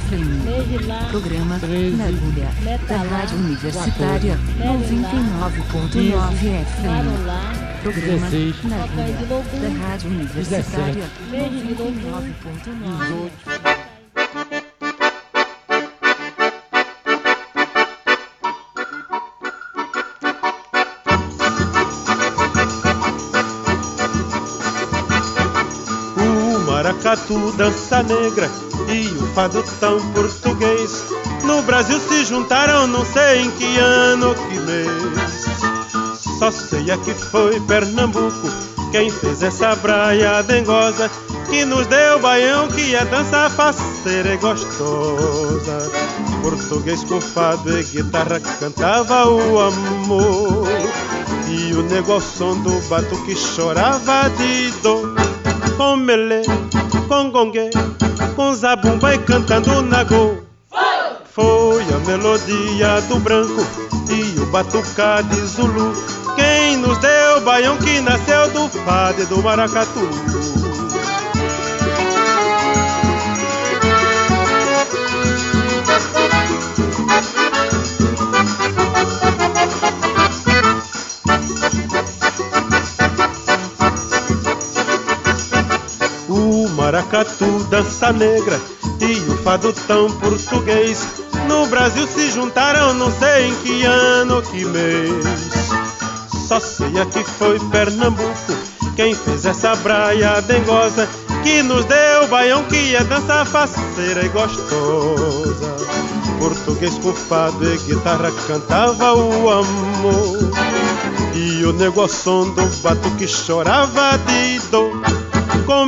FM. Programa Na Agulha. Da Rádio Universitária 99.9 FM. Programa Na Agulha. Da Rádio Universitária 99.9. maracatu, dança negra e o fado tão português. No Brasil se juntaram, não sei em que ano, que mês. Só sei é que foi Pernambuco quem fez essa braia dengosa que nos deu baião que a dança faceira e gostosa. Português com fado e guitarra cantava o amor e o nego ao som do batuque chorava de dor. Com melê, com gongue, com zabumba e cantando nagô. Foi a melodia do branco e o batucá de Zulu. Quem nos deu baião que nasceu do fado do maracatu. Maracatu, dança negra e o fado tão português. No Brasil se juntaram, não sei em que ano, que mês. Só sei é que foi Pernambuco quem fez essa braia dengosa que nos deu baião que é dança faceira e gostosa. Português com fado e guitarra cantava o amor. E o som do batuque chorava de dor. Com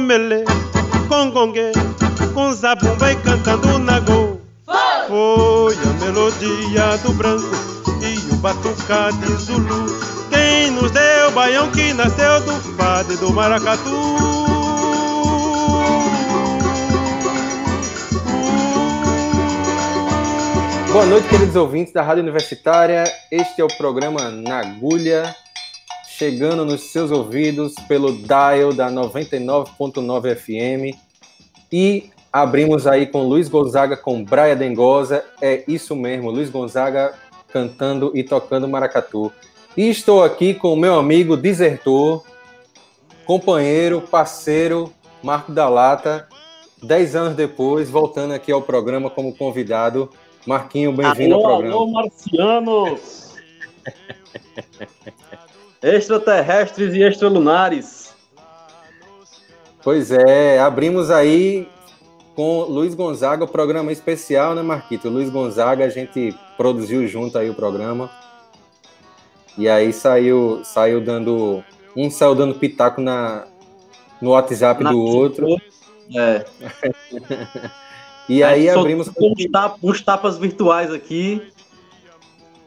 melê, com zabumba e cantando nagô. Foi a melodia do branco e o batucá de Zulu. Quem nos deu baião que nasceu do fado e do maracatu. Boa noite, queridos ouvintes da Rádio Universitária. Este é o programa Na Agulha, chegando nos seus ouvidos pelo dial da 99.9 FM. E abrimos aí com Luiz Gonzaga com Braia Dengosa. É isso mesmo, Luiz Gonzaga cantando e tocando maracatu. E estou aqui com o meu amigo desertor, companheiro, parceiro, Marco da Lata. Dez anos depois, voltando aqui ao programa como convidado. Marquinho, bem-vindo ao programa. Alô, marcianos! Extraterrestres e extralunares. Pois é, abrimos aí com Luiz Gonzaga, o programa especial, né, Marquito? Luiz Gonzaga, a gente produziu junto aí o programa. E aí saiu, saiu dando. Um saiu dando pitaco na, no WhatsApp Na- do outro. É. E aí Só abrimos. com uns tapas virtuais aqui.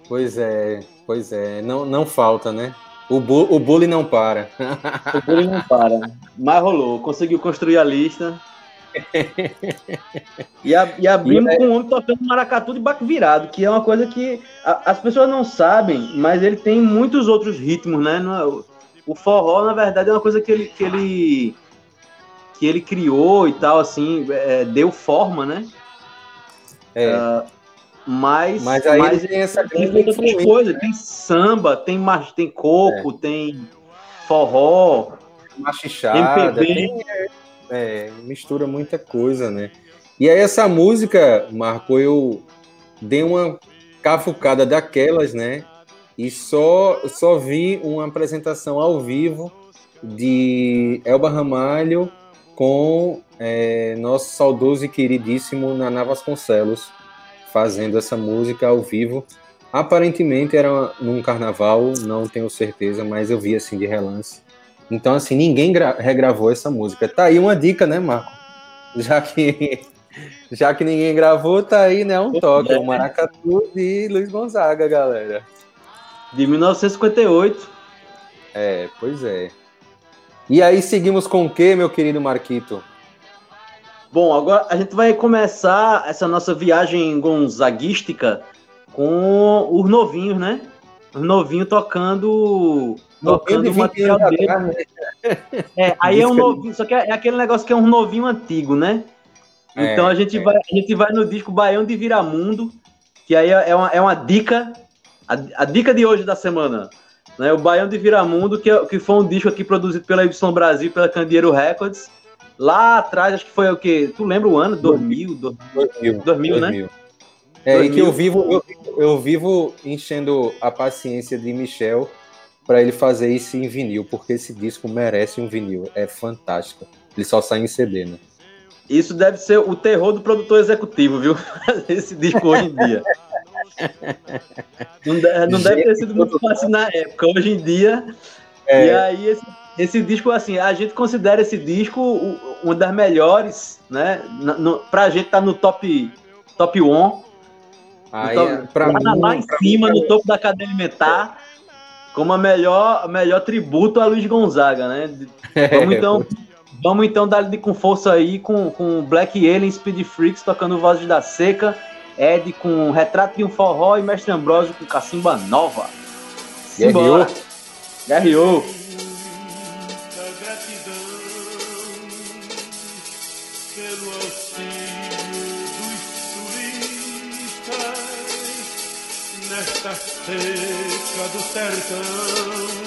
Pois é, pois é. Não, não falta, né? O, bu, o bullying não para. O bullying não para. Mas rolou. Conseguiu construir a lista. E, a, e abrimos E é- com um homem tocando maracatu de baque virado, que é uma coisa que a- as pessoas não sabem, mas ele tem muitos outros ritmos, né? Não é- o- o forró, na verdade, é uma coisa que ele, que ele, que ele criou e tal, assim, é, deu forma, né? É, Mas, mas aí ele tem essa tem grande outras influência. coisas, tem samba, tem, tem coco, tem forró, machichada, MPB. tem, é, mistura muita coisa, né? E aí essa música, Marco, eu dei uma cafucada daquelas, né? E só, só vi uma apresentação ao vivo de Elba Ramalho com é, nosso saudoso e queridíssimo Naná Vasconcelos fazendo essa música ao vivo. Aparentemente era num carnaval, não tenho certeza, mas eu vi assim de relance. Então, assim, ninguém gra- regravou essa música. Tá aí uma dica, né, Marco? Já que, já que ninguém gravou, tá aí, né, um toque. O Maracatu de Luiz Gonzaga, galera. de 1958. É, pois é. E aí seguimos com o quê, meu querido Marquito? Bom, agora a gente vai começar essa nossa viagem gonzaguística com os novinhos, né? Os novinhos tocando. Tocando o material dele. Né? É, aí é um novinho, só que é, é, aquele negócio que é um novinho antigo, né? É, então a gente, é. vai, a gente vai no disco Baião de Viramundo, que aí é uma, é uma dica, a, a dica de hoje da semana. Né, o Baião de Viramundo, que, é, que foi um disco aqui produzido pela Edição Brasil, pela Candeeiro Records. Lá atrás, acho que foi o quê? Tu lembra o ano? 2000? 2000, 2000, né? É, 2000. e que eu vivo, eu, eu vivo enchendo a paciência de Michel para ele fazer isso em vinil, porque esse disco merece um vinil. É fantástico. Ele só sai em CD, né? Isso deve ser o terror do produtor executivo, viu? esse disco hoje em dia. Não, deve, não deve ter sido muito fácil na época. Hoje em dia. É. E aí, esse, esse disco, assim, a gente considera esse disco uma das melhores, né? No, pra gente tá no top, top 1. Aí, top, pra lá, mim, lá em cima, mim, no topo da cadeia alimentar, como a melhor, melhor tributo a Luiz Gonzaga, né? Vamos então. Vamos então dar com força aí com, com Black Alien Speed Freaks tocando Vozes da Seca Ed com Retrato de um Forró e Mestre Ambrosio com Cacimba Nova. Guerreou. Guerreou. Nesta seca do sertão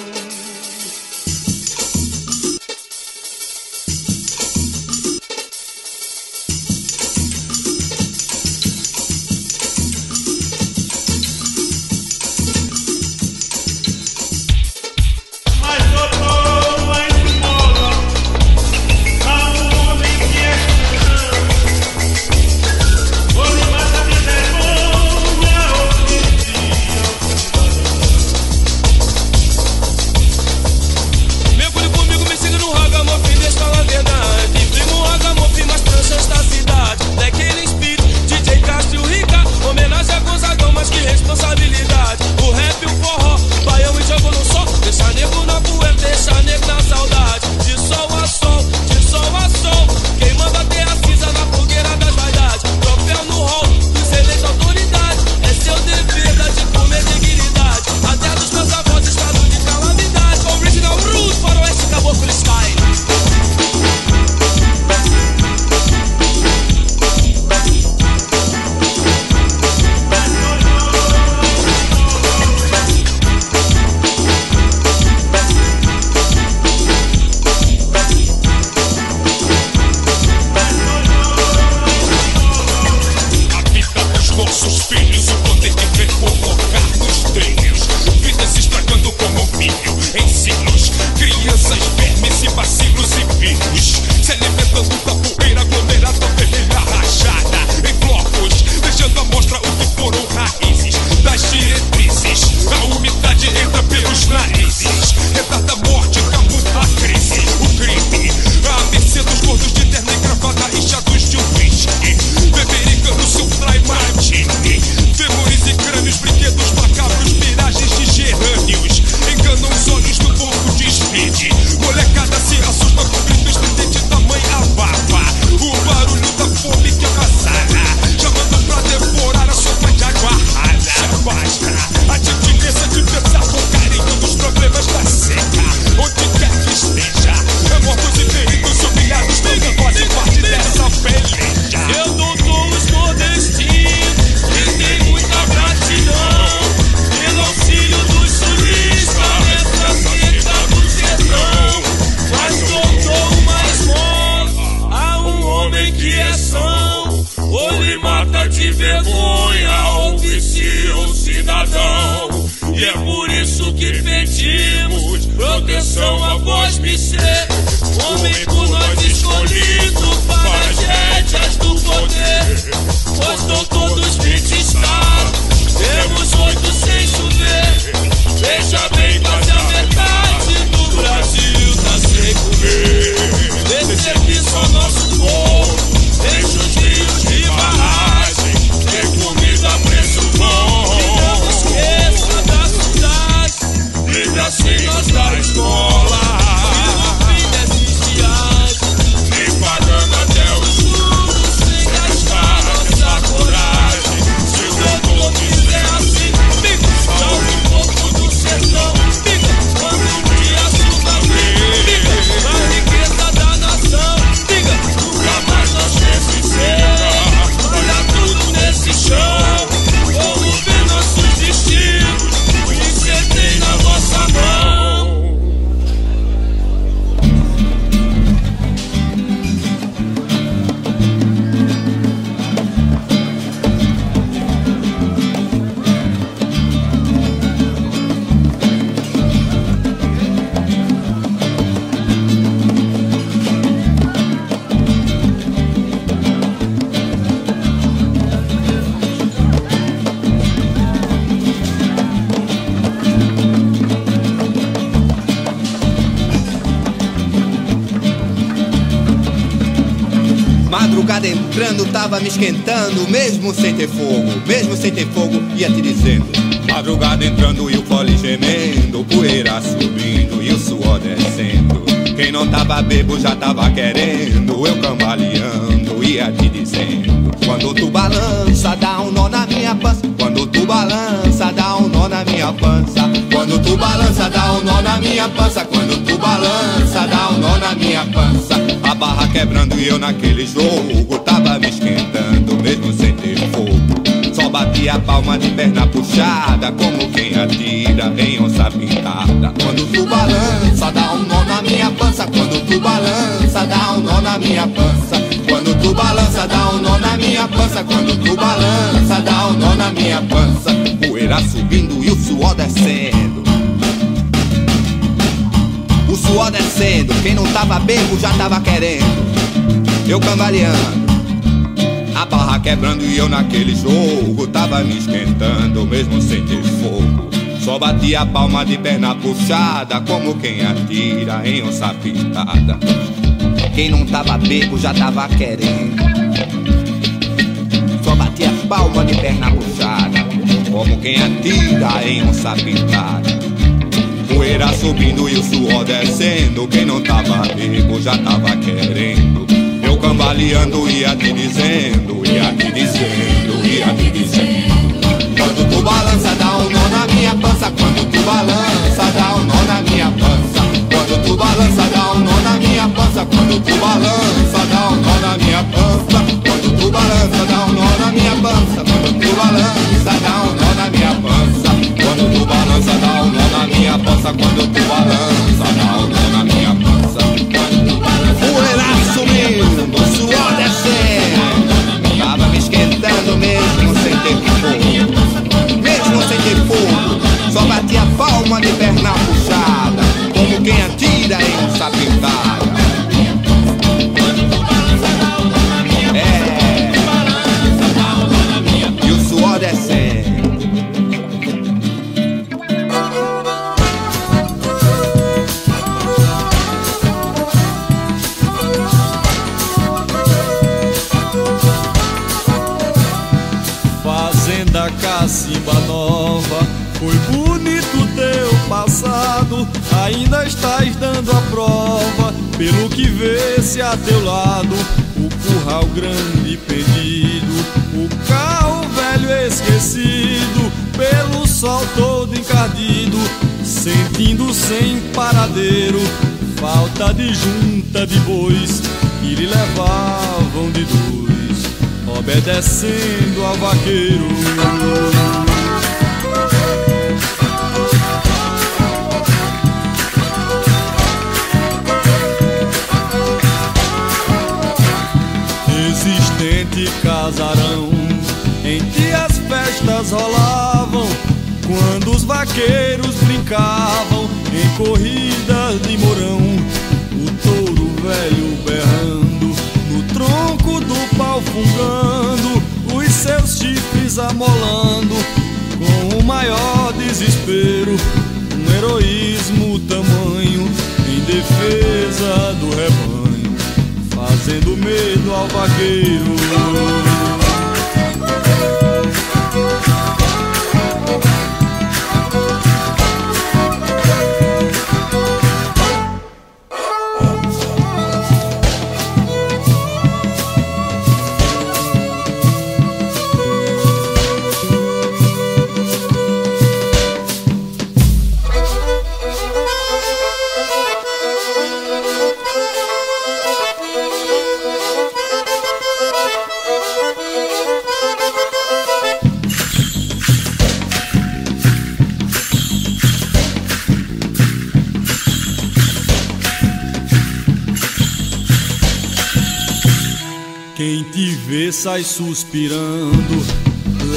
entrando, tava me esquentando, mesmo sem ter fogo, mesmo sem ter fogo, ia te dizendo. Madrugada entrando e o fole gemendo, poeira subindo e o suor descendo. Quem não tava bebo já tava querendo, eu cambaleando, ia te dizendo. Quando tu balança, dá um nó na minha pança. Quando tu balança, dá um nó na minha pança. Quando tu balança, dá um nó na minha pança. Quando tu balança, dá um nó na minha pança. A barra quebrando e eu naquele jogo tava me esquentando, mesmo sem ter fogo. Só batia a palma de perna puxada, como quem atira em onça pintada. Quando tu balança, dá um nó na minha pança. Quando tu balança, dá um nó na minha pança. Quando tu balança, dá um nó na minha pança. Quando tu balança, dá um nó na minha pança. Poeira subindo e o suor descendo. Suor descendo, quem não tava bebo já tava querendo. Eu cambaleando. A barra quebrando e eu naquele jogo Tava me esquentando mesmo sem ter fogo Só batia a palma de perna puxada Como quem atira em onça pintada Quem não tava bebo já tava querendo Só batia a palma de perna puxada Como quem atira em onça pintada Poeira subindo e o suor descendo Quem não tava bebo já tava querendo cambaleando, ia te dizendo, ia te dizendo, ia te dizendo. Quando tu balança, dá um nó na minha pança. Quando tu balança, dá um nó na minha pança. Quando tu balança, dá um nó na minha pança. Quando tu balança, dá um nó na minha pança. Quando tu balança, dá um nó na minha pança. Quando tu balança, minha pança. Quando tu balança, um nó na minha pança. Poeira subindo, suor descendo. Tava me esquentando mesmo sem ter fogo. Mesmo sem ter fogo, só batia palma de perna puxada. Como quem Ainda estás dando a prova, pelo que vê-se a teu lado. O curral grande perdido, o carro velho esquecido, pelo sol todo encardido, sentindo sem paradeiro. Falta de junta de bois que lhe levavam de dois, obedecendo ao vaqueiro. Vaqueiro. Sai suspirando,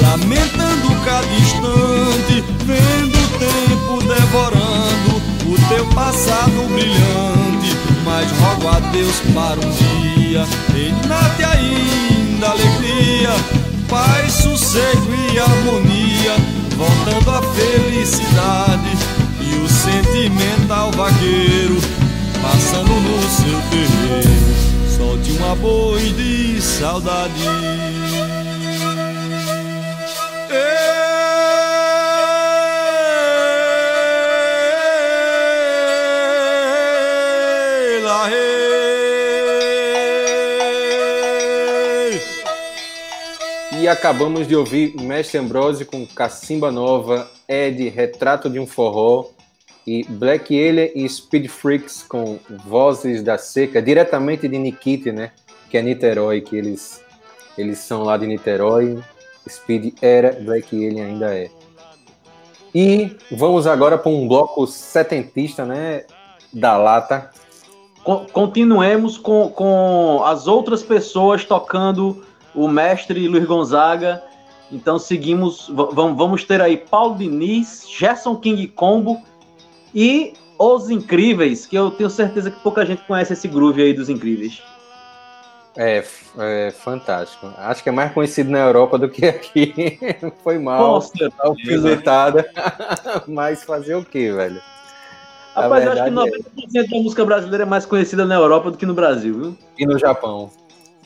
lamentando cada instante, vendo o tempo devorando o teu passado brilhante. Mas rogo a Deus para um dia, reinar-te ainda alegria, paz, sossego e harmonia, voltando a felicidade e o sentimental vaqueiro, passando no seu terreiro. Arroz de saudade. E acabamos de ouvir Mestre Ambrose com Cacimba Nova, Ed, Retrato de um Forró, e Black Alien e Speed Freaks com Vozes da Seca, diretamente de Nikite, né? Que é Niterói, que eles, eles são lá de Niterói. Speed era, Black Alien ainda é. E vamos agora para um bloco setentista, né? Da lata. Continuemos com, com as outras pessoas tocando o mestre Luiz Gonzaga. Então seguimos, vamos ter aí Paulo Diniz, Gerson King Combo e Os Incríveis, que eu tenho certeza que pouca gente conhece esse groove aí dos Incríveis. É, é fantástico. Acho que é mais conhecido na Europa do que aqui. Foi mal, alfinetada. Mas fazer o quê, velho? Rapaz, eu acho que 90% é... da música brasileira é mais conhecida na Europa do que no Brasil, viu? E no Japão.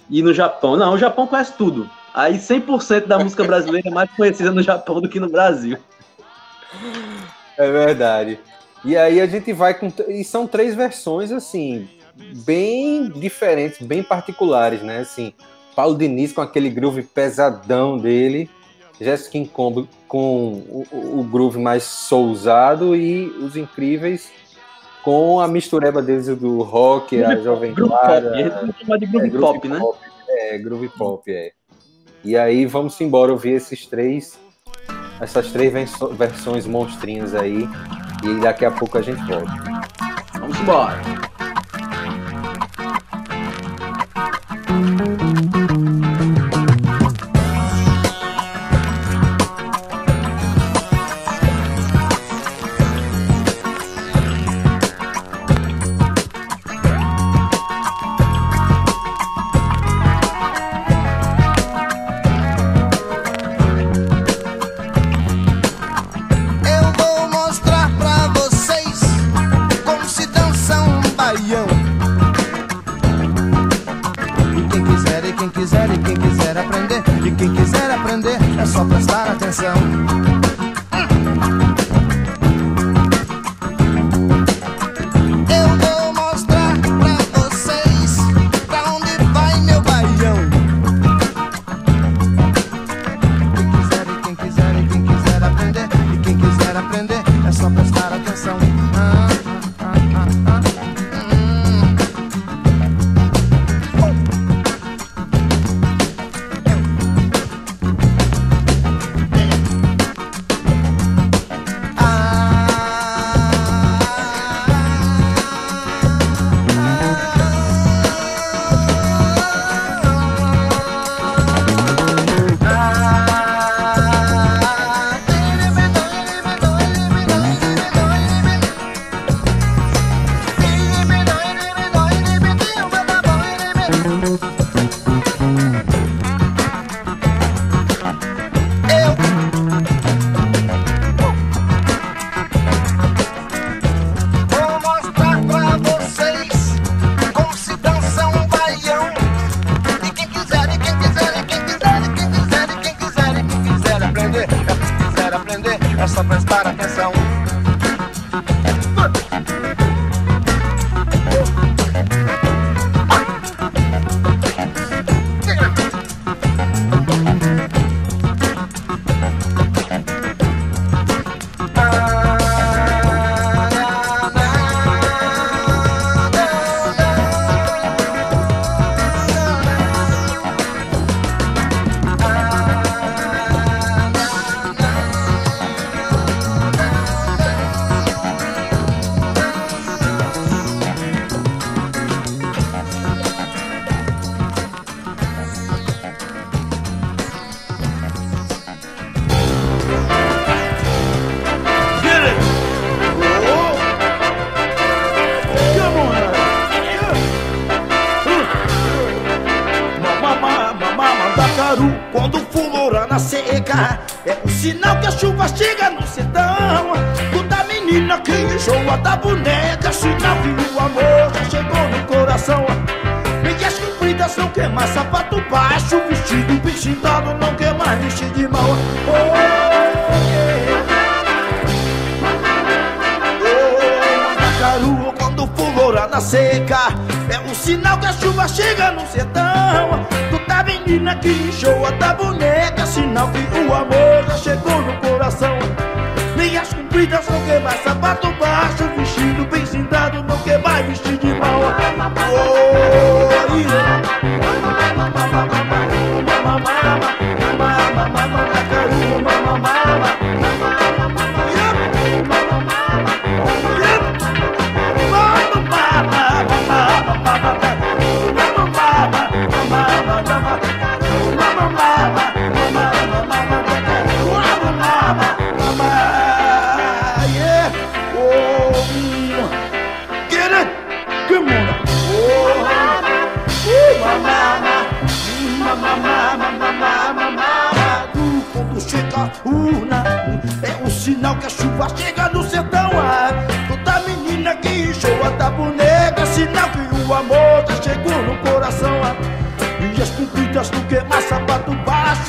E no Japão. Não, o Japão conhece tudo. Aí 100% da música brasileira é mais conhecida no Japão do que no Brasil. É verdade. E aí a gente vai com. E são três versões, assim, bem diferentes, bem particulares, né? Assim, Paulo Diniz com aquele groove pesadão dele, Jessica Combo com o, o, groove mais sousado e os incríveis com a mistureba deles do rock, a Jovem Clara. Pop. de groove, é, groove pop, né? Pop, é, groove pop, é. E aí vamos embora ouvir esses três, essas três versões monstrinhas aí e daqui a pouco a gente volta. Vamos embora. Fulgurada seca, é um sinal que a chuva chega no sertão. Tu tá menina que enjoa da boneca, sinal que o amor já chegou no coração. Minhas cumpridas não quer mais sapato baixo, vestido bem cintado, não quer mais vestir de mal. Oh, yeah. Mama, mama, mama, mama, macaru, mama, mama. Yep.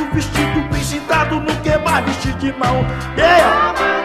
Vestido bem cintado, não quer mais vestir de mão. Yeah.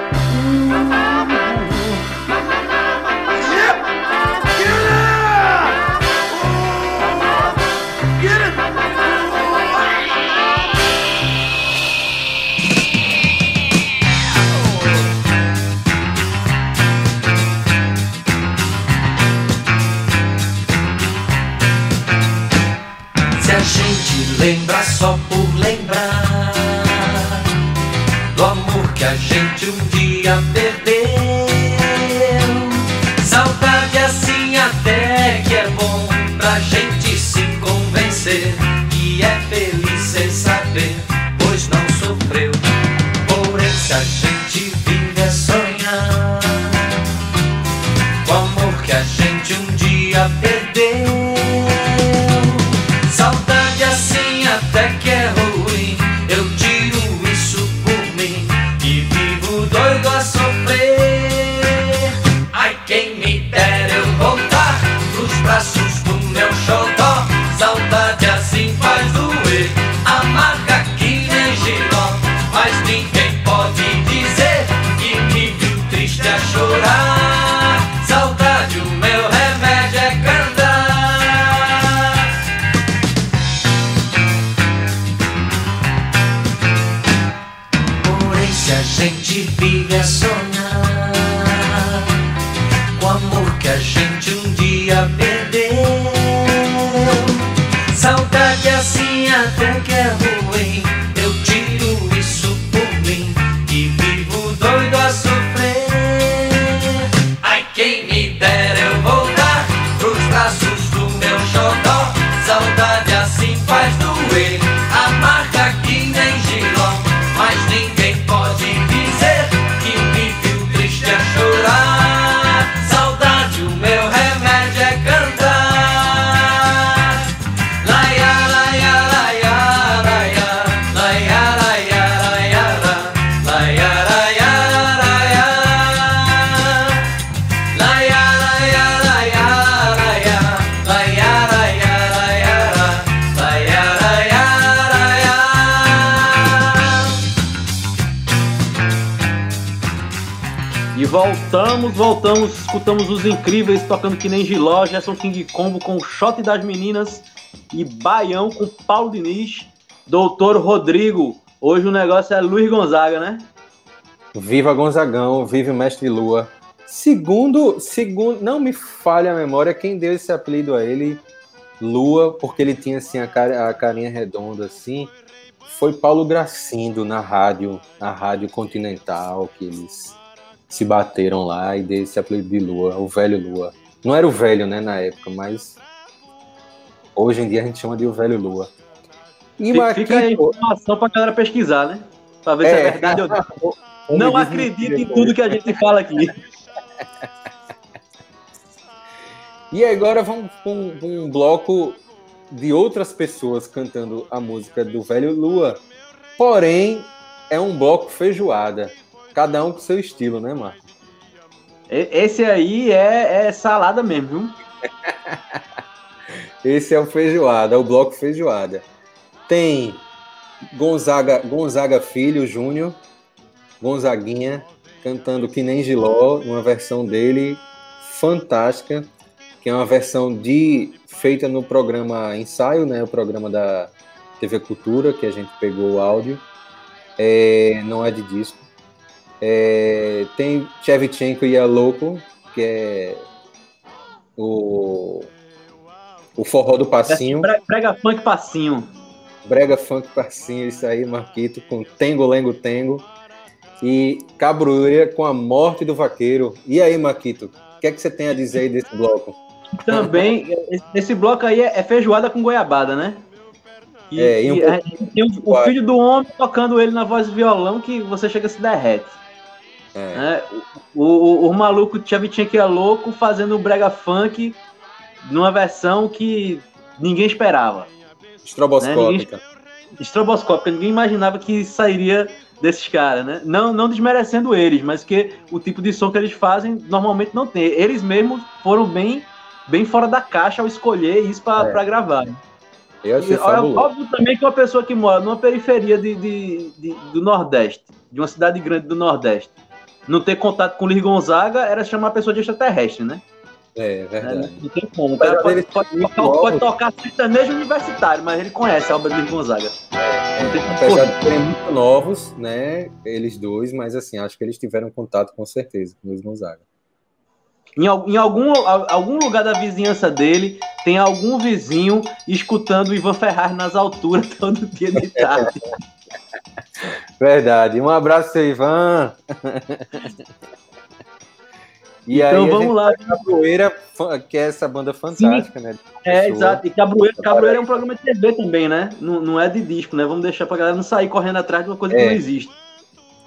Voltamos, voltamos, escutamos os incríveis tocando que nem Giló, Gerson King Combo com Shot das Meninas e Baião com Paulo Diniz, Doutor Rodrigo. Hoje o negócio é Luiz Gonzaga, né? Viva Gonzagão, vive o Mestre Lua. Segundo, segundo, não me falha a memória, quem deu esse apelido a ele, Lua, porque ele tinha assim a, cara, a carinha redonda assim, foi Paulo Gracindo na rádio, na rádio Continental, que eles se bateram lá e deu esse apelido de Lua, o velho Lua. Não era o velho, né, na época, mas hoje em dia a gente chama de o velho Lua. E Fica, aqui, a informação pra galera pesquisar, né? Pra ver se é É. verdade ou não. Não acredito em no- tudo que a gente fala aqui. E agora vamos para um, um bloco de outras pessoas cantando a música do Velho Lua. Porém, é um bloco feijoada. Cada um com seu estilo, né, Marco? Esse aí é, é salada mesmo, viu? Esse é o feijoada, é o bloco feijoada. Tem Gonzaga, Gonzaga Filho Júnior, Gonzaguinha, cantando Que Nem Giló, uma versão dele fantástica, que é uma versão de feita no programa Ensaio, né, o programa da TV Cultura, que a gente pegou o áudio. É, não é de disco. É, tem Chevchenko e a Louco, que é o, o forró do passinho. Prega funk passinho. Brega Funk Passinho, isso aí, Marquito, com Tengo Lengo Tengo. E Cabruia com a morte do vaqueiro. E aí, Marquito, o que é que você tem a dizer aí desse bloco? Também, esse bloco aí é feijoada com goiabada, né? E, É, e um e pouco tem o, o filho do homem tocando ele na voz de violão que você chega a se derrete. É, né? O, o, o maluco Tchevchenko é louco fazendo o brega funk numa versão que ninguém esperava. estroboscópica. Estroboscópica, ninguém imaginava que sairia desses caras, né? Não, não desmerecendo eles, mas que o tipo de som que eles fazem normalmente não tem. Eles mesmos foram bem, bem fora da caixa ao escolher isso para É. gravar. Eu achei E, fabuloso. óbvio também que uma pessoa que mora numa periferia de, de- de- do Nordeste, de uma cidade grande do Nordeste, não ter contato com o Luiz Gonzaga era chamar a pessoa de extraterrestre, né? É, verdade. Não tem como. O cara pode, pode muito tocar, pode tocar sertanejo universitário, mas ele conhece a obra de Luiz Gonzaga. Não tem Apesar de serem muito novos, né, eles dois, mas assim, acho que eles tiveram contato com certeza com o Luiz Gonzaga. Em, em algum, al- algum lugar da vizinhança dele, tem algum vizinho escutando o Ivan Ferraz nas alturas todo dia de tarde. Verdade. Um abraço, seu Ivan. E Então vamos lá. fa- que é essa banda fantástica, né? É, exato. E Cabroeira, Cabroeira é um programa de TV também, né? Não, não é de disco, né? Vamos deixar pra galera não sair correndo atrás de uma coisa que É. não existe.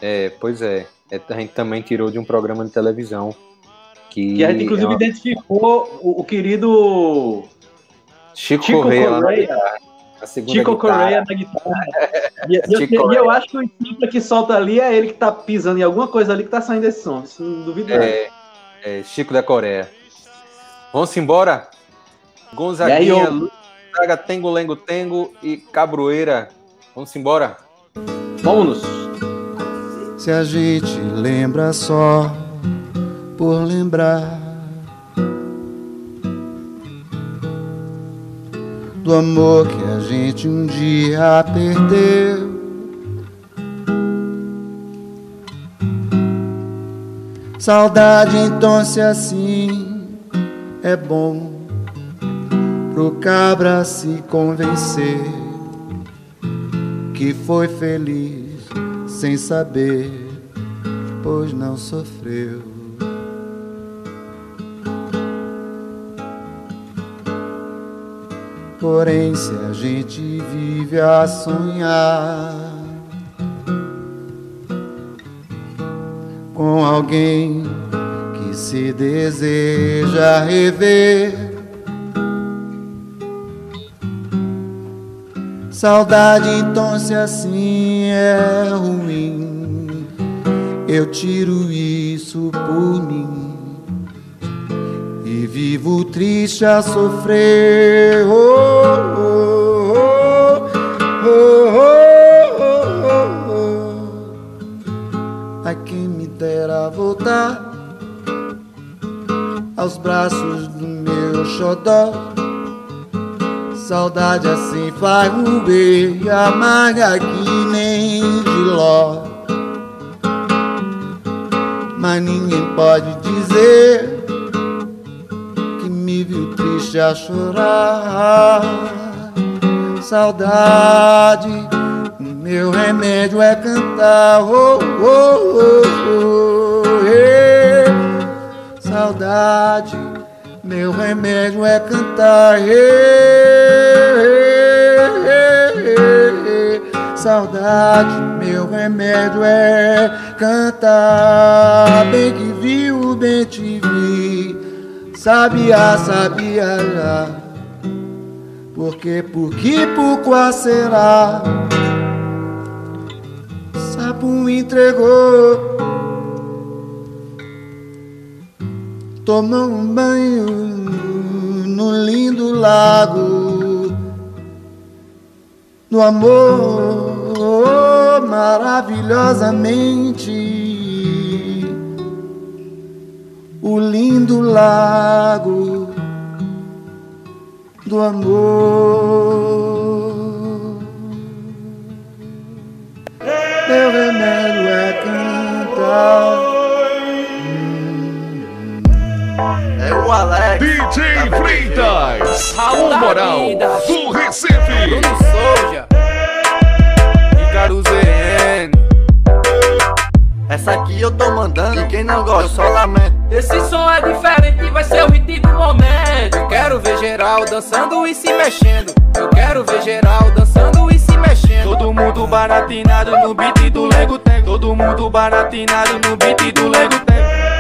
É, pois é. É, A gente também tirou de um programa de televisão. Que, Que a gente, inclusive, é uma- identificou o, o querido Chico, Chico Correia, na Correia. guitarra. A segunda Chico guitarra. Correia na guitarra. E, e e eu Corea. acho que o cifra que solta ali é ele que tá pisando em alguma coisa ali que tá saindo desse som. Isso não duvido nada. É, é, Chico da Coreia. Vamos embora? Gonzaguinha, eu- Tengo Lengo Tengo e Cabroeira. Vamos embora? Vamos! Se a gente lembra só por lembrar do amor que a gente um dia perdeu. Saudade, então, se assim é bom pro cabra se convencer que foi feliz sem saber, pois não sofreu. Porém, se a gente vive a sonhar com alguém que se deseja rever. Saudade, então, se assim é ruim, eu tiro isso por mim e vivo triste a sofrer. Oh, oh, oh, oh, oh. Ai, quem me dera voltar aos braços do meu xodó. Saudade assim faz e amarga que nem giló. Mas ninguém pode dizer triste a chorar. Saudade, meu remédio é cantar. Oh, oh, oh, oh, eh. Saudade, meu remédio é cantar. eh, eh. Saudade, meu remédio é cantar. Bem que viu, bem te vi. Sabia, sabia já. Porque, por que, por qual será? Sapo entregou. Tomou um banho no lindo lago do amor maravilhosamente o lindo lago do amor. Meu remédio é cantar. É o Alex. DJ Freitas, Raul o da moral do Recife. Bruno Souza. Ícaro ZN. Essa aqui eu tô mandando. E quem não gosta, eu só lamento. Esse som é diferente, vai ser o hit do momento. Eu quero ver geral dançando e se mexendo. Eu quero ver geral dançando e se mexendo. Todo mundo baratinado no beat do Lego Tech. Todo mundo baratinado no beat do Lego Tech.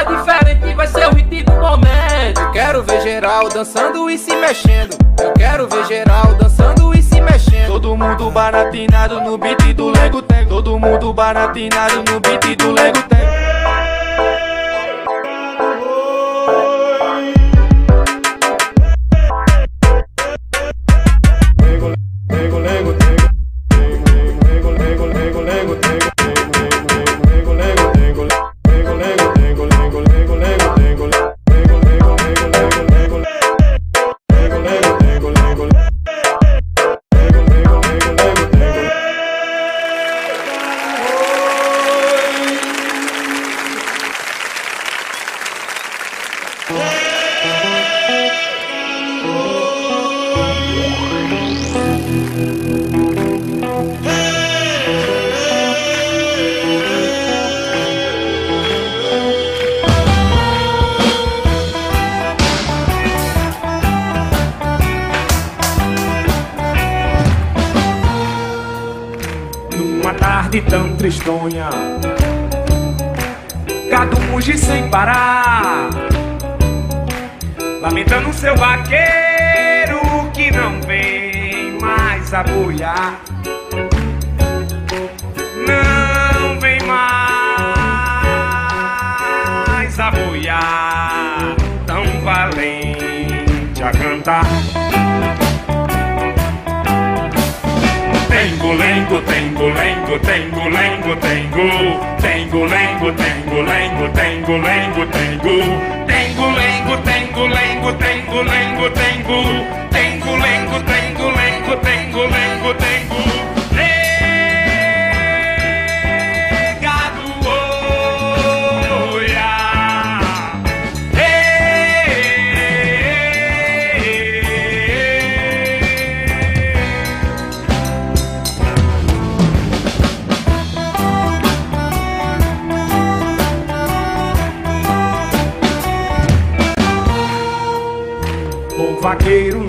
É diferente, vai ser o hit do momento. Eu quero ver geral dançando e se mexendo. Eu quero ver geral dançando e se mexendo. Todo mundo baratinado no beat do Lego Tech. Todo mundo baratinado no beat do Lego Tech. Sem parar. Lamentando seu vaqueiro Que não vem mais apoiar Não vem mais apoiar Tão valente a cantar Tengo, lengo, tengo, lengo, tengo, lengo, tengo Tengo, lengo, tengo, lengo, tengo, lengo, tengo Tengo, lengo, tengo, lengo, tengo, lengo, tengo Tengo, lengo, tengo, lengo, tengo, lengo, tengo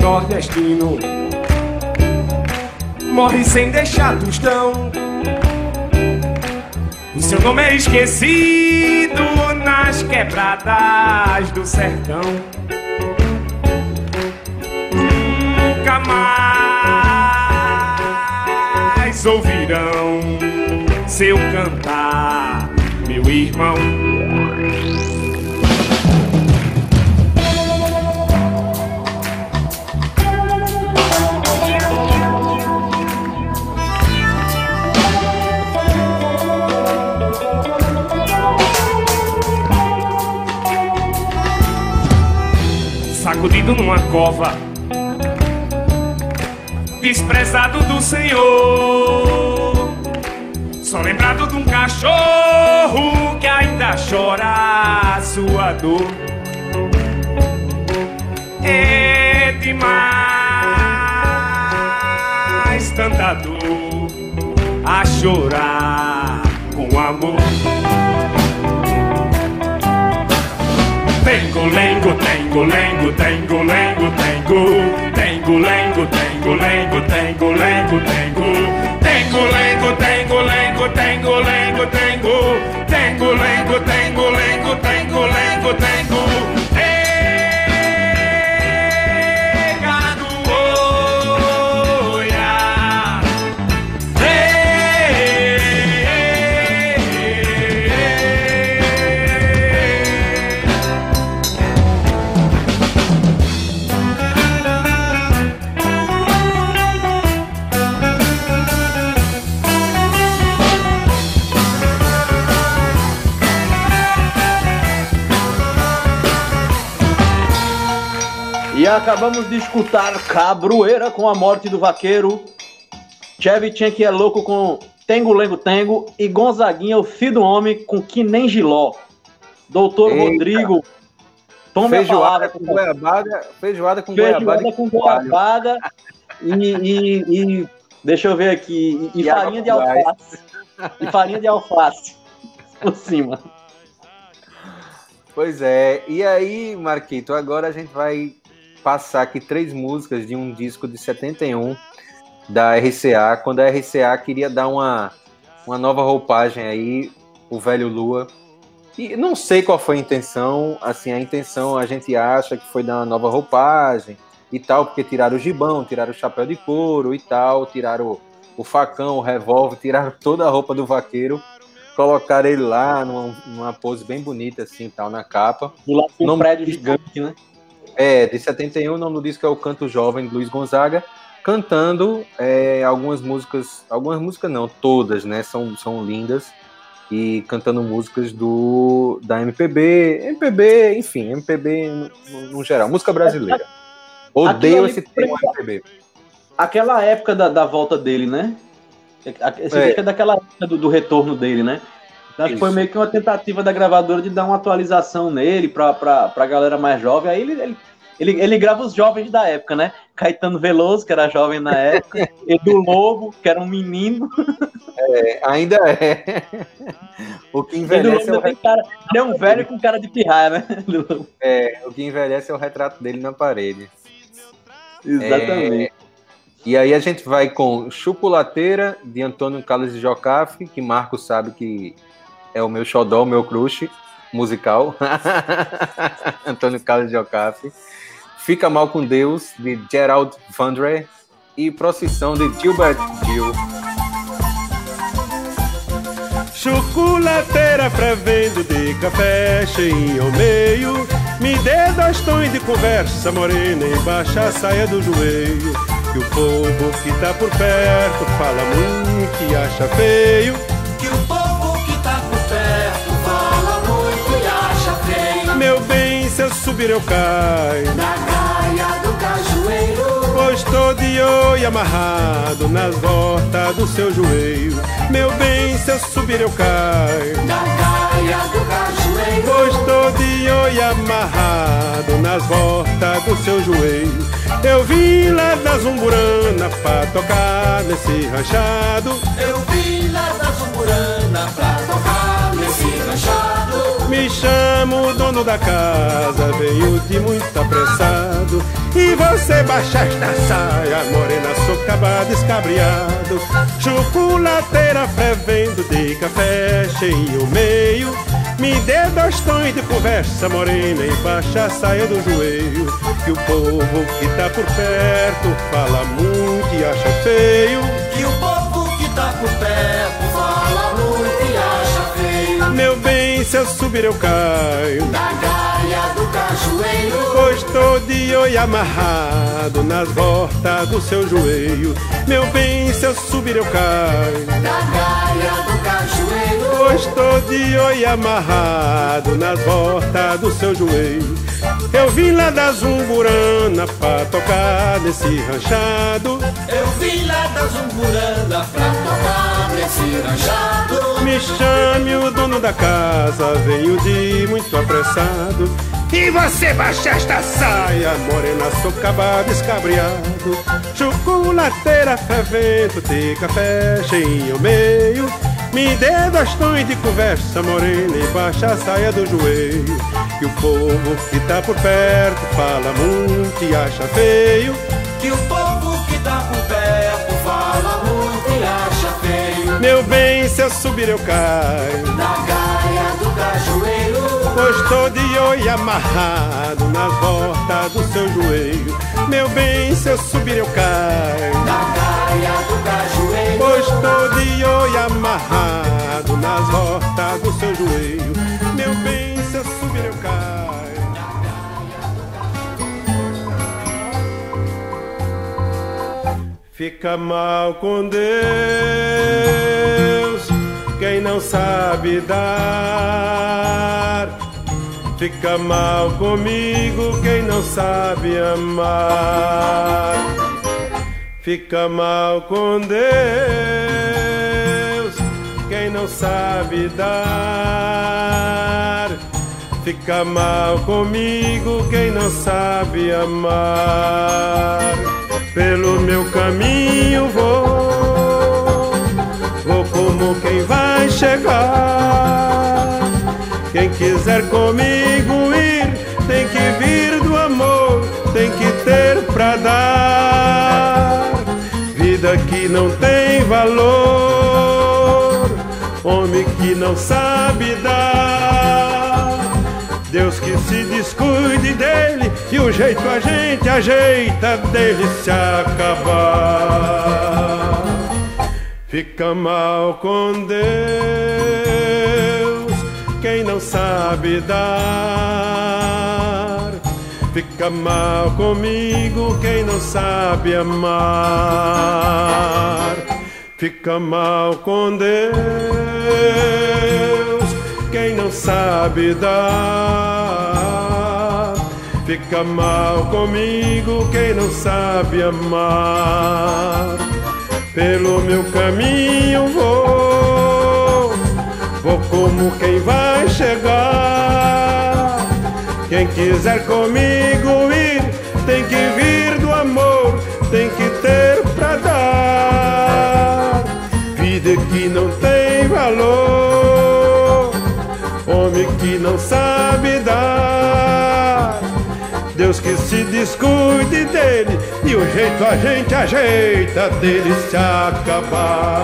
nordestino morre sem deixar tostão. O seu nome é esquecido nas quebradas do sertão. Nunca mais ouvirão seu cantar, meu irmão. Sacudido numa cova, desprezado do Senhor. Só lembrado de um cachorro que ainda chora a sua dor. é demais tanta dor a chorar com amor. Tengo, lengo, tengo, lengo, tengo, lengo, tengo, tengo, lengo, tengo, lengo, tengo, lengo, tengo, tengo, lengo, tengo, lengo, tengo, lengo, tengo, tengo, lengo, tengo, lengo, tengo, lengo, tengo. E acabamos de escutar Cabroeira com a morte do vaqueiro. Chevchenko é louco com Tengo Lengo Tengo e Gonzaguinha, o filho do homem, com Que Nem Giló. Doutor Eita. Rodrigo, tome a Feijoada palavra. com goiabada, feijoada com Feijoada goiabada com e goiabada e, e- e- deixa eu ver aqui, e, e farinha de alface. E farinha de alface por cima. Pois é. E aí, Marquito, agora a gente vai passar aqui três músicas de um disco de 71 da RCA, quando a RCA queria dar uma, uma nova roupagem aí, o velho Lua. E não sei qual foi a intenção, assim, a intenção a gente acha que foi dar uma nova roupagem e tal, porque tiraram o gibão, tiraram o chapéu de couro e tal, tiraram o, o facão, o revólver, tiraram toda a roupa do vaqueiro, colocaram ele lá numa, numa pose bem bonita, assim, tal, na capa. Do lado Nome- prédio gigante, né? É, de 71, o nome do disco é o Canto Jovem, de Luiz Gonzaga, cantando é, algumas músicas, algumas músicas não, todas, né, são, são lindas, e cantando músicas do da MPB, MPB, enfim, MPB no, no- geral, música brasileira. Odeio esse termo MPB. Aquela época da, da volta dele, né? Esse É. disco é daquela época do, do retorno dele, né? Acho que foi meio que uma tentativa da gravadora de dar uma atualização nele pra, pra, pra galera mais jovem. Aí ele, ele, ele, ele grava os jovens da época, né? Caetano Veloso, que era jovem na época, Edu Lobo, que era um menino. É, ainda é. O que Edu envelhece é o, tem cara. Ele é um velho com cara de pirraia, né? É, o que envelhece é o retrato dele na parede. Exatamente. É, e aí a gente vai com Chocolateira, de Antônio Carlos de Jocafe, que Marco sabe que é o meu xodó, o meu crush musical. Antônio Carlos de Jocafe. Fica Mal com Deus, de Gerald Vandre. E Procissão, de Gilbert Gil. Chocolateira pré-vendo de café cheinho ao meio Me dê dois tons de conversa morena embaixo a saia do joelho Que o povo que tá por perto fala muito e acha feio subir eu caio Na gaia do cajueiro. Pois tô de oi amarrado nas voltas do seu joelho Meu bem, se eu subir eu caio Na gaia do cajueiro. Pois tô de oi amarrado nas voltas do seu joelho Eu vim lá da Zumburana pra tocar nesse ranchado Eu vim lá da Zumburana pra. Me chamo dono da casa, venho de muito apressado. E você baixa esta saia, morena, sou acabado, escabriado. Chocolateira fervendo de café, cheio meio. Me dê dois tons de conversa, morena, e baixa a saia do joelho. Que o povo que tá por perto fala muito e acha feio. Que o povo que tá por perto fala muito e acha feio. Meu bem, se eu subir eu caio. Na gaia do cajueiro. Pois tô de oi amarrado nas voltas do seu joelho. Meu bem, se eu subir eu caio. Na gaia do cajueiro. Pois tô de oi amarrado nas voltas do seu joelho. Eu vim lá da Zumburana pra tocar nesse ranchado. Eu vim da Zumburana pra tocar nesse ranchado. Me chame o dono da casa, venho de muito apressado. E você baixa esta saia, morena, sou cabado, escabriado. Chocolateira fervento, de café cheinho meio. Me dê bastões de conversa, morena, e baixa a saia do joelho. Que o povo que tá por perto fala muito e acha feio. Que o povo que tá por perto Meu bem, se eu subir eu caio. Na gaia do cajueiro. Pois tô de oi amarrado nas voltas do seu joelho. Meu bem, se eu subir eu caio. Na gaia do cajueiro. Pois tô de oi amarrado nas voltas do seu joelho. Meu bem, se eu subir eu caio Fica mal com Deus quem não sabe dar. Fica mal comigo quem não sabe amar. Fica mal com Deus quem não sabe dar. Fica mal comigo quem não sabe amar. Pelo meu caminho vou, vou como quem vai chegar. Quem quiser comigo ir, tem que vir do amor, tem que ter pra dar. Vida que não tem valor, homem que não sabe dar. Deus que se descuide dele e o jeito a gente ajeita dele se acabar. Fica mal com Deus quem não sabe dar. Fica mal comigo quem não sabe amar. Fica mal com Deus quem não sabe dar. Fica mal comigo quem não sabe amar. Pelo meu caminho vou, vou como quem vai chegar. Quem quiser comigo ir, tem que vir do amor, tem que ter pra dar. Vida que não tem que não sabe dar. Deus que se descuide dele e o jeito a gente ajeita dele se acabar.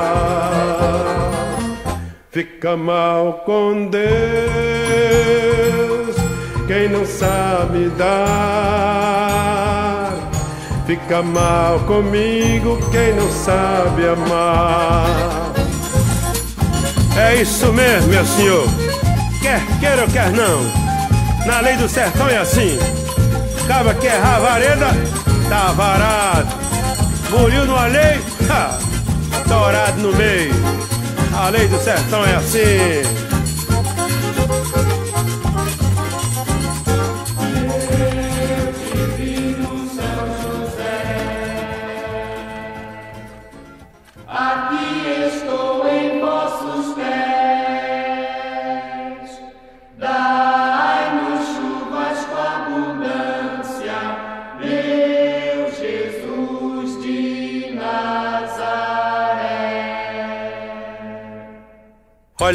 Fica mal com Deus quem não sabe dar. Fica mal comigo quem não sabe amar. É isso mesmo, meu senhor. Quer queira ou quer não. Na lei do sertão é assim. Caba que é ravareda, tá varado. Muriu no alheio, ha, dourado no meio. A lei do sertão é assim.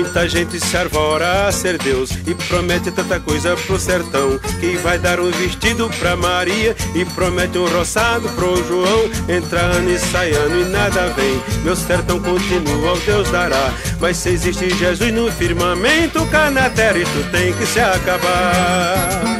Muita gente se arvora a ser Deus e promete tanta coisa pro sertão. Que vai dar um vestido pra Maria e promete um roçado pro João. Entra ano e sai ano e nada vem. Meu sertão continua, o Deus dará. Mas se existe Jesus no firmamento, cá na terra isto tem que se acabar.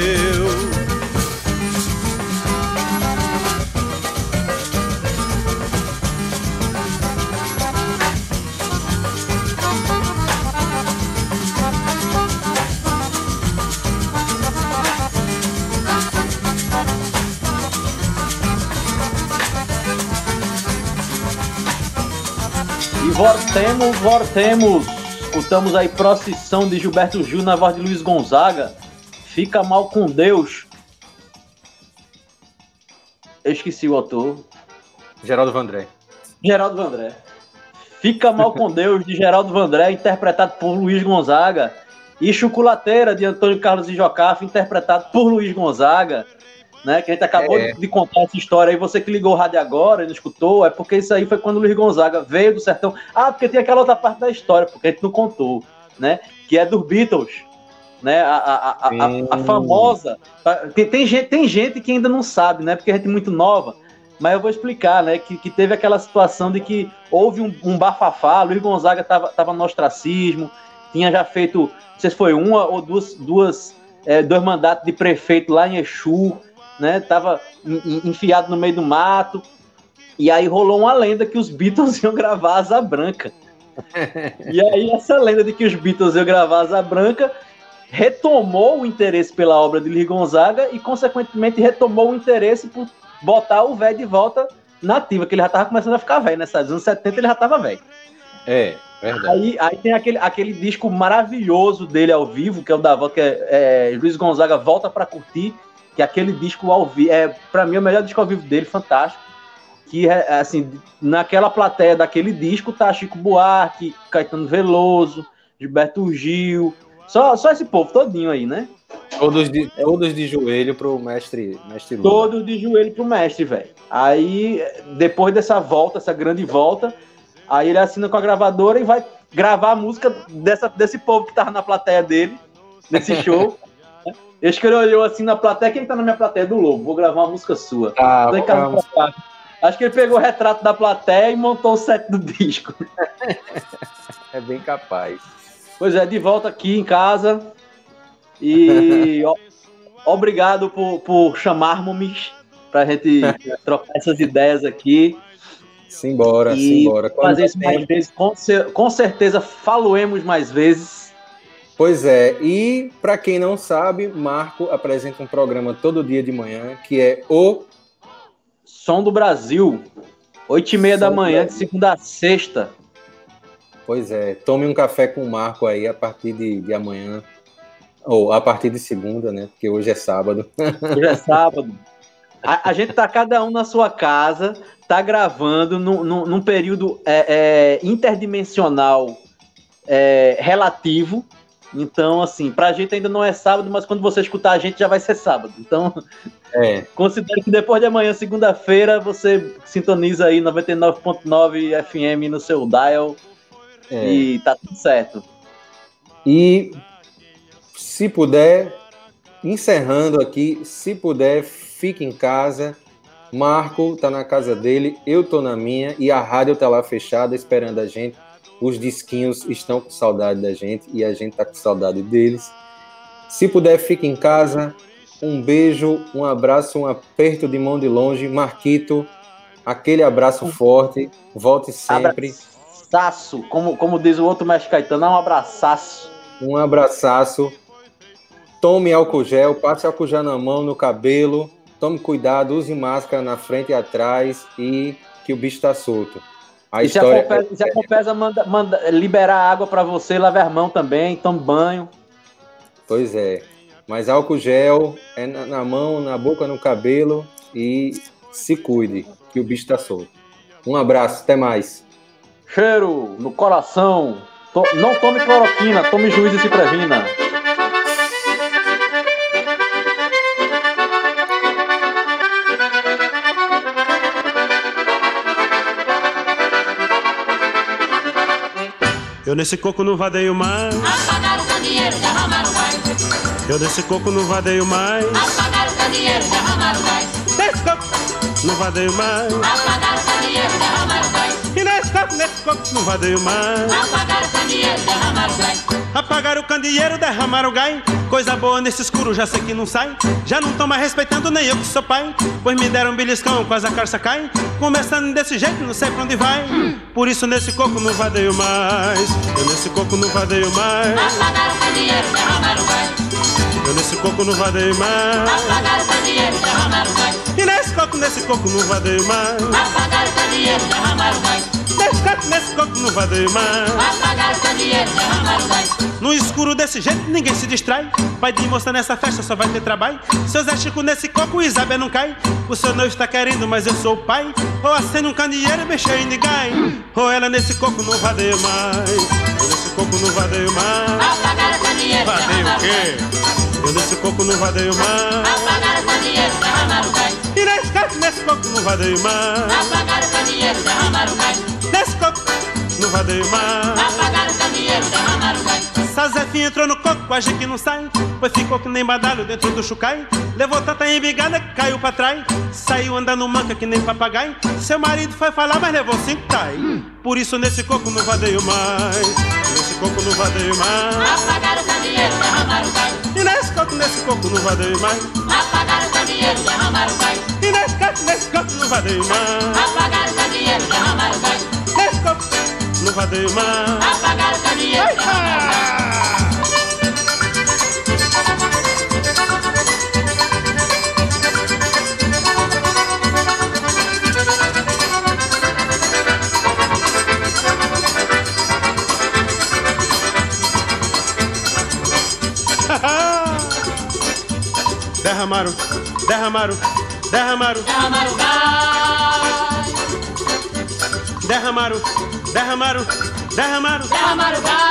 Voltemos, voltemos. Escutamos aí Procissão de Gilberto Gil na voz de Luiz Gonzaga. Fica mal com Deus. Eu esqueci o autor. Geraldo Vandré. Geraldo Vandré. Fica mal com Deus de Geraldo Vandré, interpretado por Luiz Gonzaga. E Chocolateira de Antônio Carlos e Jocafe, interpretado por Luiz Gonzaga. Né, que a gente acabou É. de contar essa história aí. Você que ligou o rádio agora e não escutou, é porque isso aí foi quando o Luiz Gonzaga veio do sertão. Ah, porque tem aquela outra parte da história, porque a gente não contou, né? Que é dos Beatles. Né, a, a, a, a- famosa. Tem, tem gente, tem gente que ainda não sabe, né? Porque a gente é muito nova. Mas eu vou explicar, né? Que, que teve aquela situação de que houve um, um bafafá, Luiz Gonzaga tava, tava no ostracismo, tinha já feito, não sei se foi uma ou duas, duas é, dois mandatos de prefeito lá em Exu, né? Tava en- en- enfiado no meio do mato. E aí rolou uma lenda que os Beatles iam gravar Asa Branca. E aí essa lenda de que os Beatles iam gravar Asa Branca retomou o interesse pela obra de Luiz Gonzaga e, consequentemente, retomou o interesse por botar o velho de volta na ativa, que ele já tava começando a ficar velho, nessa anos 70 ele já tava velho. É, verdade. Aí, aí tem aquele, aquele disco maravilhoso dele ao vivo, que é o da que é, é Luiz Gonzaga Volta pra Curtir, que é aquele disco ao vivo, é pra mim o melhor disco ao vivo dele, fantástico. Que é assim, naquela plateia daquele disco tá Chico Buarque, Caetano Veloso, Gilberto Gil, só, só esse povo todinho aí, né? Todos de, todos de joelho pro mestre, mestre Lula. Todos de joelho pro mestre, velho. Aí, depois dessa volta, essa grande volta, aí ele assina com a gravadora e vai gravar a música dessa, desse povo que tava na plateia dele, nesse show. Acho que ele olhou assim na plateia, quem tá na minha plateia? Do Lobo, vou gravar uma música sua. Ah, Falei, cara. Acho que ele pegou o retrato da plateia e montou o set do disco. É bem capaz. Pois é, de volta aqui em casa. E obrigado por, por chamarmos-me pra gente trocar essas ideias aqui. Simbora, e simbora. Quando fazer isso mais vezes. Com, com certeza faloemos mais vezes. Pois é, e para quem não sabe, Marco apresenta um programa todo dia de manhã que é o Som do Brasil. Oito e meia da manhã, de segunda a sexta. Pois é, tome um café com o Marco aí a partir de, de amanhã. Ou a partir de segunda, né? Porque hoje é sábado. Hoje é sábado. A, a gente tá cada um na sua casa, tá gravando num, num- num período é, é, interdimensional é, relativo. Então, assim, pra gente ainda não é sábado, mas quando você escutar a gente já vai ser sábado. Então, É, considere que depois de amanhã, segunda-feira, você sintoniza aí 99.9 FM no seu dial é. e tá tudo certo. E se puder, encerrando aqui, se puder, fique em casa. Marco tá na casa dele, eu tô na minha e a rádio tá lá fechada esperando a gente. Os disquinhos estão com saudade da gente e a gente tá com saudade deles. Se puder, fique em casa. Um beijo, um abraço, um aperto de mão de longe. Marquito, aquele abraço forte. Volte sempre. Abraçaço, como, como diz o outro mestre Caetano, é um abraçaço. Um abraçaço. Tome álcool gel, passe álcool gel na mão, no cabelo. Tome cuidado, use máscara na frente e atrás e que o bicho está solto. A e se a história Compesa, se a Compesa manda, manda liberar água pra você, lave as mãos também, tome banho. Pois é. Mas álcool gel é na, na mão, na boca, no cabelo e se cuide, que o bicho tá solto. Um abraço, até mais. Cheiro no coração. To- não tome cloroquina, tome juízo e se Eu nesse coco não vadeio mais. Apagar o candeeiro, derramar o gás. Eu nesse coco não vadeio mais. Apagar o candeeiro, derramar o gás. Nesse coco não vadeio mais. Apagar o candeeiro, derramar o gás. E nesse coco, nesse coco não vadeio mais. Apagar o candeeiro, derramar o gás. Apagar o candeeiro, derramar o gai. Coisa boa nesse escuro, já sei que não sai. Já não tô mais respeitando nem eu que sou pai. Pois me deram um beliscão, quase a carça cai. Começando desse jeito, não sei pra onde vai. Por isso nesse coco não vadeio mais. Eu nesse coco não vadeio mais. Apagar o candeeiro, derramar o gás. Eu nesse coco não vadeio mais. Apagar o candeeiro, derramar o gás. E nesse coco, nesse coco não vadeio mais. Apagar o candeeiro, derramar o gás. Nesse coco, nesse coco não vadeio mais. Apagar o candeeiro, derramar o gás. No escuro desse jeito ninguém se distrai. Vai de moça nessa festa só vai ter trabalho. Seu Zé Chico nesse coco, o Isabel não cai. O senhor não está querendo, mas eu sou o pai. Ou acendo um candeeiro e mexer em ninguém. Ou ela nesse coco não vadeia mais. Eu nesse coco não vadeio mais. Apagar o candeeiro, Vadeio o quê? Eu nesse coco não vadeio mais. Apagar o candeeiro, derramar o gás. E nesse coco, nesse coco não vadeio mais. Apagar o candeeiro, derramar o gás. Nesse coco não vadeio mais. Apagar o candeeiro, derramar o gás. Sazefinho entrou no coco, quase que não sai. Pois ficou que nem badalho dentro do chucai. Levou tanta embigada que caiu pra trás. Saiu andando manca que nem papagaio. Seu marido foi falar, mas levou cinco tai. Por isso nesse coco não vadeio mais. Nesse coco não vadeio mais. Apagar o candeeiro, derramar o gás. E nesse coco, nesse coco não vadeio mais. Apagar o candeeiro, derramar o gás. E nesse coco, nesse coco não vadeio mais. Apagar o candeeiro, derramar o gás. Nesse coco não vadeio mais. Apagar o candeeiro, derramar o gás. Derramaram, derramaram, derramaram, Derramar o gás. derramaram, derramaram, derramaram, Derramar o gás.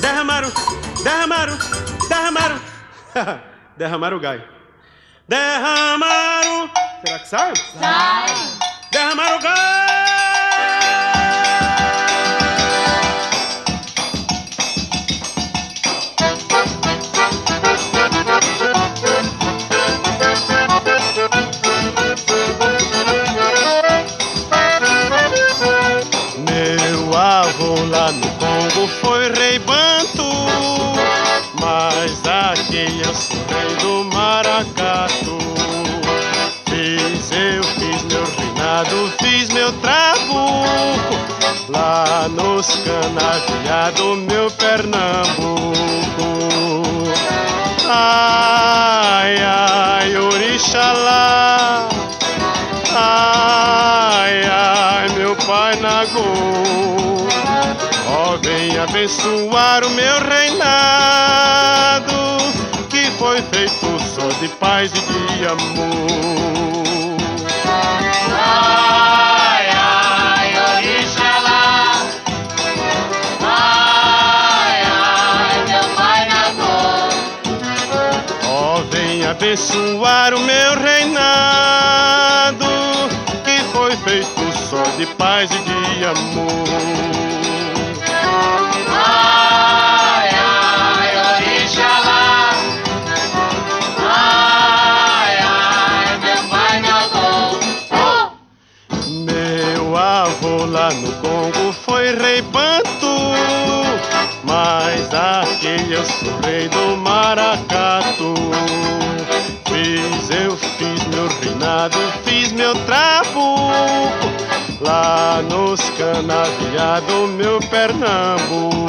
derramaram, derramaram, derramaram, derramaram o gai. Derramaram. Será que sai? Sai. Derramaram o lá nos canaviados, meu Pernambuco. Ai, ai, orixalá. Ai, ai, meu pai Nagô, ó, vem abençoar o meu reinado, que foi feito só de paz e de amor. Abençoar o meu reinado, que foi feito só de paz e de amor. Ai, ai, orixalá. Ai, ai, meu pai Nagô. Meu avô lá no Congo foi rei banto, mas aqui eu sou rei do maracatu. Fiz meu trabuco, lá nos canaviados, meu Pernambuco.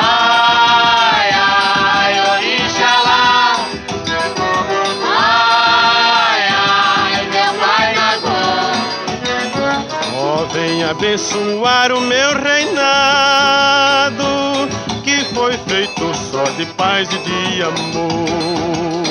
Ai, ai, orixalá. Ai, ai, meu pai Nagô. Ó, vem abençoar o meu reinado, voz de paz e de amor.